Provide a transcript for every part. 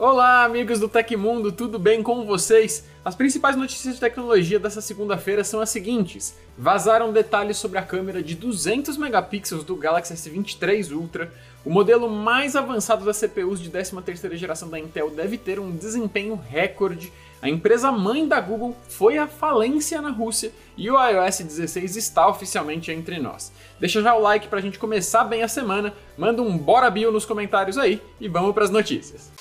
Olá, amigos do Tecmundo, tudo bem com vocês? As principais notícias de tecnologia dessa segunda-feira são as seguintes: vazaram detalhes sobre a câmera de 200 megapixels do Galaxy S23 Ultra. O modelo mais avançado das CPUs de 13ª geração da Intel deve ter um desempenho recorde. A empresa mãe da Google foi à falência na Rússia e o iOS 16 está oficialmente entre nós. Deixa já o like pra gente começar bem a semana, manda um bora bio nos comentários aí e vamos para as notícias.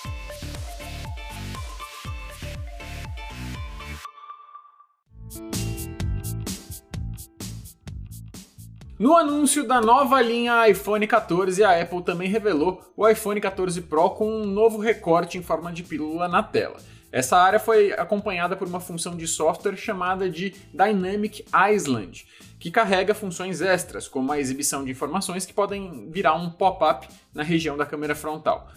No anúncio da nova linha iPhone 14, a Apple também revelou o iPhone 14 Pro com um novo recorte em forma de pílula na tela. Essa área foi acompanhada por uma função de software chamada de Dynamic Island, que carrega funções extras, como a exibição de informações que podem virar um pop-up na região da câmera frontal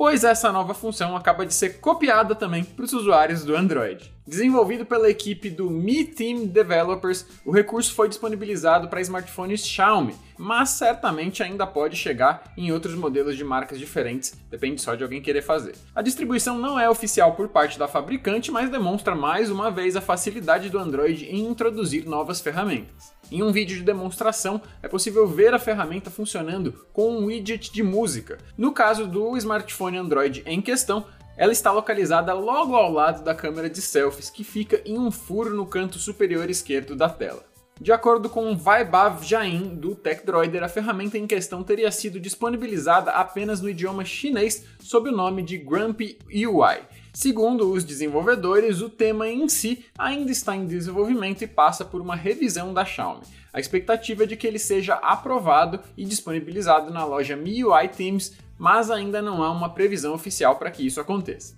pois essa nova função acaba de ser copiada também para os usuários do Android. Desenvolvido pela equipe do Mi Team Developers, o recurso foi disponibilizado para smartphones Xiaomi, mas certamente ainda pode chegar em outros modelos de marcas diferentes, depende só de alguém querer fazer. A distribuição não é oficial por parte da fabricante, mas demonstra mais uma vez a facilidade do Android em introduzir novas ferramentas. Em um vídeo de demonstração, é possível ver a ferramenta funcionando com um widget de música. No caso do smartphone Android em questão, ela está localizada logo ao lado da câmera de selfies, que fica em um furo no canto superior esquerdo da tela. De acordo com Vaibhav Jain, do TechDroider, a ferramenta em questão teria sido disponibilizada apenas no idioma chinês sob o nome de Grumpy UI. Segundo os desenvolvedores, o tema em si ainda está em desenvolvimento e passa por uma revisão da Xiaomi. A expectativa é de que ele seja aprovado e disponibilizado na loja MIUI Teams, mas ainda não há uma previsão oficial para que isso aconteça.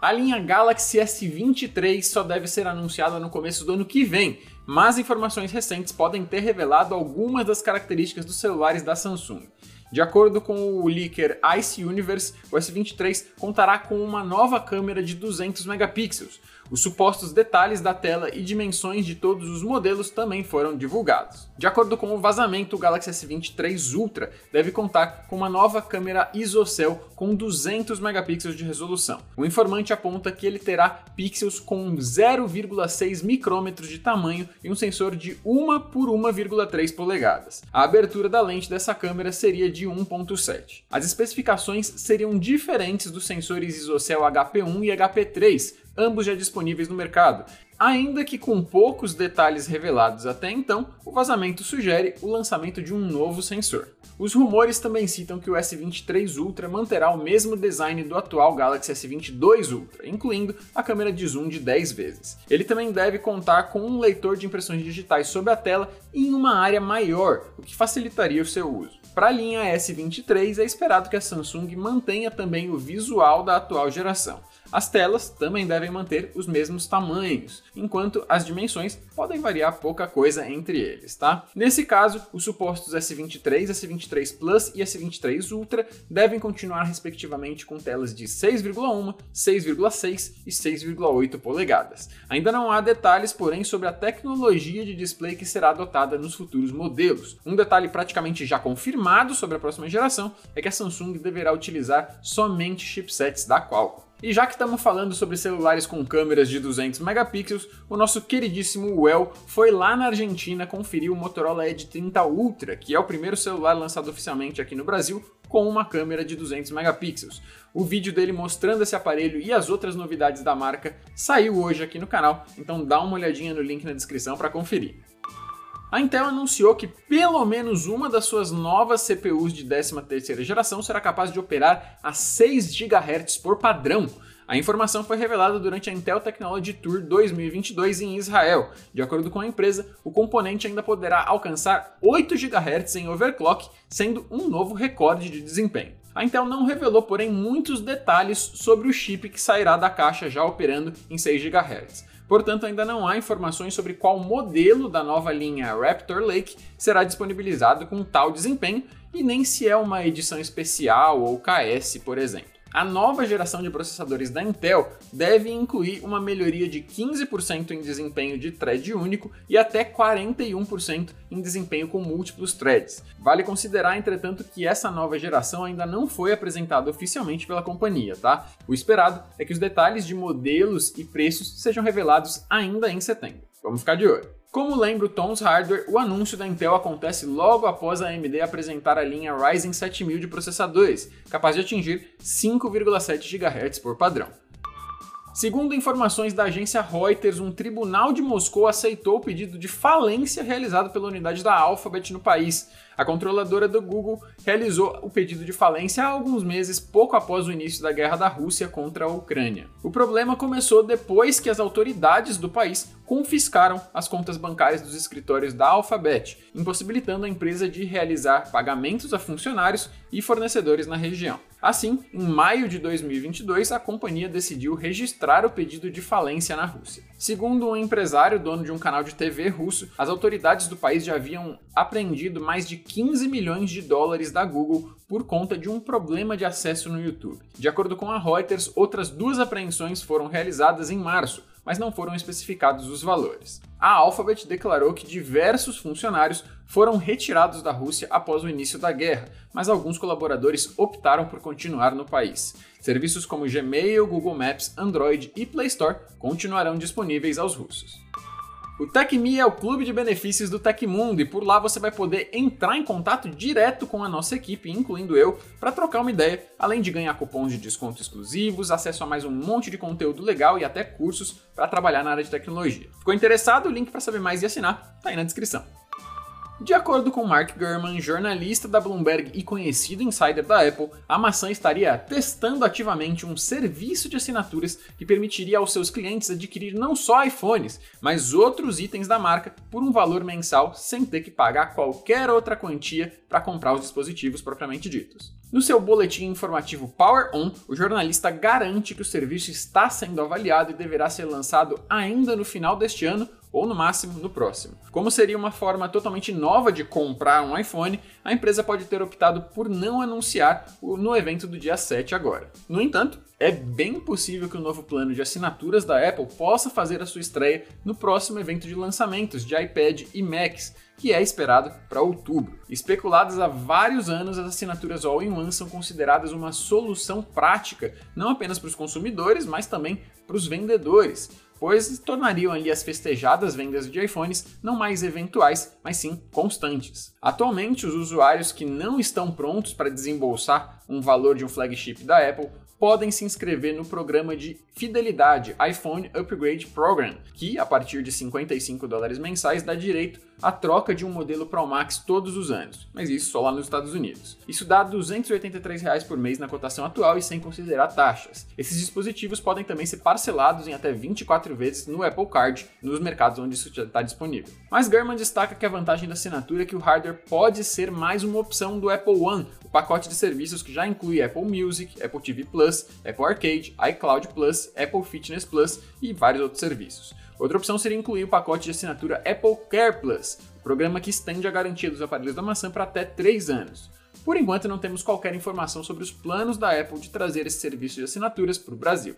A linha Galaxy S23 só deve ser anunciada no começo do ano que vem, mas informações recentes podem ter revelado algumas das características dos celulares da Samsung. De acordo com o leaker Ice Universe, o S23 contará com uma nova câmera de 200 megapixels, os supostos detalhes da tela e dimensões de todos os modelos também foram divulgados. De acordo com o vazamento, o Galaxy S23 Ultra deve contar com uma nova câmera ISOCELL com 200 megapixels de resolução. O informante aponta que ele terá pixels com 0,6 micrômetros de tamanho e um sensor de 1 por 1,3 polegadas. A abertura da lente dessa câmera seria de 1.7. As especificações seriam diferentes dos sensores ISOCELL HP1 e HP3, ambos já disponíveis no mercado. Ainda que com poucos detalhes revelados até então, o vazamento sugere o lançamento de um novo sensor. Os rumores também citam que o S23 Ultra manterá o mesmo design do atual Galaxy S22 Ultra, incluindo a câmera de zoom de 10 vezes. Ele também deve contar com um leitor de impressões digitais sob a tela em uma área maior, o que facilitaria o seu uso. Para a linha S23 é esperado que a Samsung mantenha também o visual da atual geração. As telas também devem manter os mesmos tamanhos, enquanto as dimensões podem variar pouca coisa entre eles, tá? Nesse caso, os supostos S23, S23 Plus e S23 Ultra devem continuar respectivamente com telas de 6,1, 6,6 e 6,8 polegadas. Ainda não há detalhes, porém, sobre a tecnologia de display que será adotada nos futuros modelos. Um detalhe praticamente já confirmado sobre a próxima geração é que a Samsung deverá utilizar somente chipsets da Qualcomm. E já que estamos falando sobre celulares com câmeras de 200 megapixels, o nosso queridíssimo Well foi lá na Argentina conferir o Motorola Edge 30 Ultra, que é o primeiro celular lançado oficialmente aqui no Brasil com uma câmera de 200 megapixels. O vídeo dele mostrando esse aparelho e as outras novidades da marca saiu hoje aqui no canal, então dá uma olhadinha no link na descrição para conferir. A Intel anunciou que pelo menos uma das suas novas CPUs de 13ª geração será capaz de operar a 6 GHz por padrão. A informação foi revelada durante a Intel Technology Tour 2022 em Israel. De acordo com a empresa, o componente ainda poderá alcançar 8 GHz em overclock, sendo um novo recorde de desempenho. A Intel não revelou, porém, muitos detalhes sobre o chip que sairá da caixa já operando em 6 GHz. Portanto, ainda não há informações sobre qual modelo da nova linha Raptor Lake será disponibilizado com tal desempenho e nem se é uma edição especial ou KS, por exemplo. A nova geração de processadores da Intel deve incluir uma melhoria de 15% em desempenho de thread único e até 41% em desempenho com múltiplos threads. Vale considerar, entretanto, que essa nova geração ainda não foi apresentada oficialmente pela companhia, tá? O esperado é que os detalhes de modelos e preços sejam revelados ainda em setembro. Vamos ficar de olho. Como lembra o Tom's Hardware, o anúncio da Intel acontece logo após a AMD apresentar a linha Ryzen 7000 de processadores, capaz de atingir 5,7 GHz por padrão. Segundo informações da agência Reuters, um tribunal de Moscou aceitou o pedido de falência realizado pela unidade da Alphabet no país. A controladora do Google realizou o pedido de falência há alguns meses, pouco após o início da guerra da Rússia contra a Ucrânia. O problema começou depois que as autoridades do país confiscaram as contas bancárias dos escritórios da Alphabet, impossibilitando a empresa de realizar pagamentos a funcionários e fornecedores na região. Assim, em maio de 2022, a companhia decidiu registrar o pedido de falência na Rússia. Segundo um empresário dono de um canal de TV russo, as autoridades do país já haviam apreendido mais de 15 milhões de dólares da Google por conta de um problema de acesso no YouTube. De acordo com a Reuters, outras duas apreensões foram realizadas em março, mas não foram especificados os valores. A Alphabet declarou que diversos funcionários foram retirados da Rússia após o início da guerra, mas alguns colaboradores optaram por continuar no país. Serviços como Gmail, Google Maps, Android e Play Store continuarão disponíveis aos russos. O TecMe é o clube de benefícios do Tecmundo e por lá você vai poder entrar em contato direto com a nossa equipe, incluindo eu, para trocar uma ideia, além de ganhar cupons de desconto exclusivos, acesso a mais um monte de conteúdo legal e até cursos para trabalhar na área de tecnologia. Ficou interessado? O link para saber mais e assinar está aí na descrição. De acordo com Mark Gurman, jornalista da Bloomberg e conhecido insider da Apple, a maçã estaria testando ativamente um serviço de assinaturas que permitiria aos seus clientes adquirir não só iPhones, mas outros itens da marca por um valor mensal sem ter que pagar qualquer outra quantia para comprar os dispositivos propriamente ditos. No seu boletim informativo Power On, o jornalista garante que o serviço está sendo avaliado e deverá ser lançado ainda no final deste ano ou no máximo no próximo. Como seria uma forma totalmente nova de comprar um iPhone, a empresa pode ter optado por não anunciar no evento do dia 7 agora. No entanto, é bem possível que o novo plano de assinaturas da Apple possa fazer a sua estreia no próximo evento de lançamentos de iPad e Macs, que é esperado para outubro. Especuladas há vários anos, as assinaturas All-in-One são consideradas uma solução prática, não apenas para os consumidores, mas também para os vendedores pois tornariam ali as festejadas vendas de iPhones não mais eventuais, mas sim constantes. Atualmente, os usuários que não estão prontos para desembolsar um valor de um flagship da Apple podem se inscrever no programa de fidelidade iPhone Upgrade Program, que a partir de 55 dólares mensais dá direito à troca de um modelo Pro Max todos os anos, mas isso só lá nos Estados Unidos. Isso dá 283 reais por mês na cotação atual e sem considerar taxas. Esses dispositivos podem também ser parcelados em até 24 vezes no Apple Card, nos mercados onde isso está disponível. Mas German destaca que a vantagem da assinatura é que o hardware pode ser mais uma opção do Apple One, o pacote de serviços que já inclui Apple Music, Apple TV Plus, Apple Arcade, iCloud Plus, Apple Fitness Plus e vários outros serviços. Outra opção seria incluir o pacote de assinatura Apple Care Plus, programa que estende a garantia dos aparelhos da maçã para até 3 anos. Por enquanto, não temos qualquer informação sobre os planos da Apple de trazer esse serviço de assinaturas para o Brasil.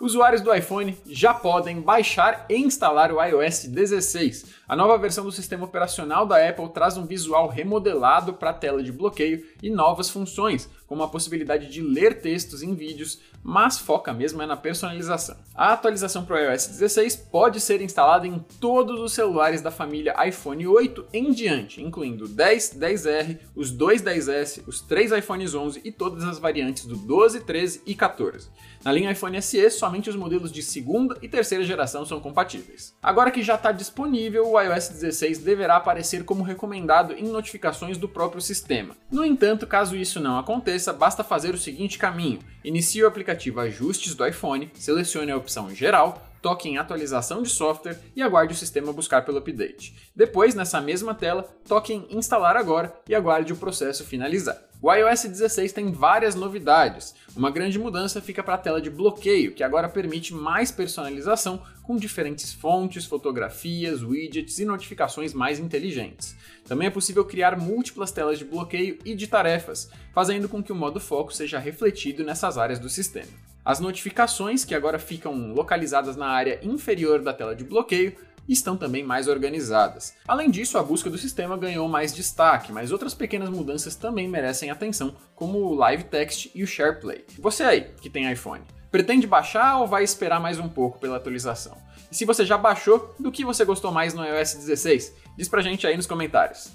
Usuários do iPhone já podem baixar e instalar o iOS 16. A nova versão do sistema operacional da Apple traz um visual remodelado para a tela de bloqueio e novas funções, como a possibilidade de ler textos em vídeos, mas foca mesmo é na personalização. A atualização para o iOS 16 pode ser instalada em todos os celulares da família iPhone 8 em diante, incluindo o 10, 10R, os dois 10S, os três iPhones 11 e todas as variantes do 12, 13 e 14. Na linha iPhone SE, somente os modelos de segunda e terceira geração são compatíveis. Agora que já está disponível, o iOS 16 deverá aparecer como recomendado em notificações do próprio sistema. No entanto, caso isso não aconteça, basta fazer o seguinte caminho: inicie o aplicativo Ajustes do iPhone, selecione a opção Geral, toque em Atualização de software e aguarde o sistema buscar pelo update. Depois, nessa mesma tela, toque em Instalar agora e aguarde o processo finalizar. O iOS 16 tem várias novidades. Uma grande mudança fica para a tela de bloqueio, que agora permite mais personalização com diferentes fontes, fotografias, widgets e notificações mais inteligentes. Também é possível criar múltiplas telas de bloqueio e de tarefas, fazendo com que o modo foco seja refletido nessas áreas do sistema. As notificações, que agora ficam localizadas na área inferior da tela de bloqueio, estão também mais organizadas. Além disso, a busca do sistema ganhou mais destaque, mas outras pequenas mudanças também merecem atenção, como o Live Text e o SharePlay. Você aí, que tem iPhone, pretende baixar ou vai esperar mais um pouco pela atualização? E se você já baixou, do que você gostou mais no iOS 16? Diz pra gente aí nos comentários.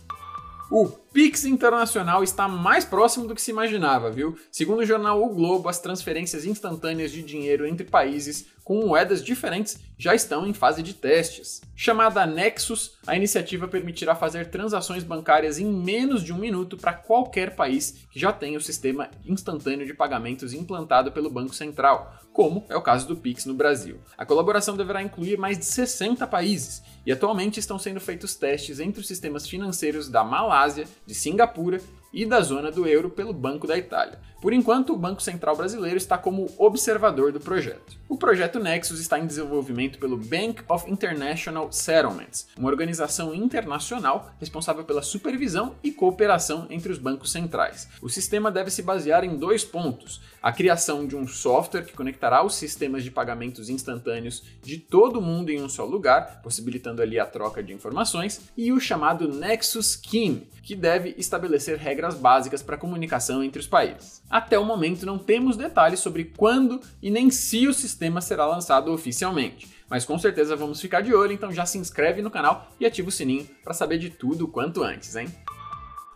O Pix Internacional está mais próximo do que se imaginava, viu? Segundo o jornal O Globo, as transferências instantâneas de dinheiro entre países com moedas diferentes já estão em fase de testes. Chamada Nexus, a iniciativa permitirá fazer transações bancárias em menos de um minuto para qualquer país que já tenha o sistema instantâneo de pagamentos implantado pelo Banco Central, como é o caso do Pix no Brasil. A colaboração deverá incluir mais de 60 países e atualmente estão sendo feitos testes entre os sistemas financeiros da Malásia, de Singapura e da zona do euro pelo Banco da Itália. Por enquanto, o Banco Central Brasileiro está como observador do projeto. O projeto Nexus está em desenvolvimento pelo Bank of International Settlements, uma organização internacional responsável pela supervisão e cooperação entre os bancos centrais. O sistema deve se basear em dois pontos: a criação de um software que conectará os sistemas de pagamentos instantâneos de todo mundo em um só lugar, possibilitando ali a troca de informações, e o chamado Nexus Scheme, que deve estabelecer regras básicas para comunicação entre os países. Até o momento não temos detalhes sobre quando e nem se o sistema será lançado oficialmente, mas com certeza vamos ficar de olho, então já se inscreve no canal e ativa o sininho para saber de tudo quanto antes, hein?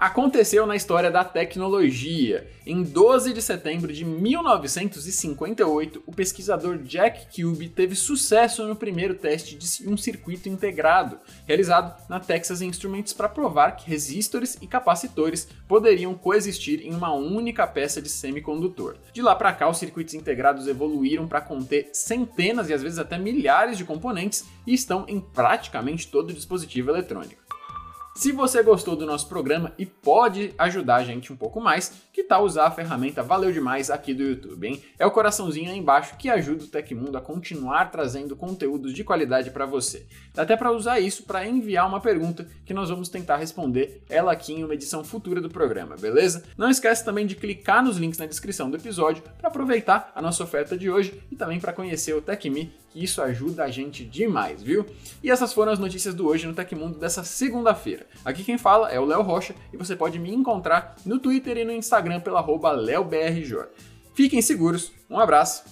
Aconteceu na história da tecnologia. Em 12 de setembro de 1958, o pesquisador Jack Cube teve sucesso no primeiro teste de um circuito integrado, realizado na Texas Instruments para provar que resistores e capacitores poderiam coexistir em uma única peça de semicondutor. De lá para cá, os circuitos integrados evoluíram para conter centenas e às vezes até milhares de componentes e estão em praticamente todo dispositivo eletrônico. Se você gostou do nosso programa e pode ajudar a gente um pouco mais, que tal usar a ferramenta Valeu Demais aqui do YouTube, hein? É o coraçãozinho aí embaixo que ajuda o Tecmundo a continuar trazendo conteúdos de qualidade para você. Dá até para usar isso para enviar uma pergunta que nós vamos tentar responder ela aqui em uma edição futura do programa, beleza? Não esquece também de clicar nos links na descrição do episódio para aproveitar a nossa oferta de hoje e também para conhecer o TecMe que isso ajuda a gente demais, viu? E essas foram as notícias do Hoje no Tecmundo dessa segunda-feira. Aqui quem fala é o Léo Rocha e você pode me encontrar no Twitter e no Instagram pela LeoBRJ. Fiquem seguros, um abraço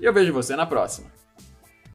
e eu vejo você na próxima.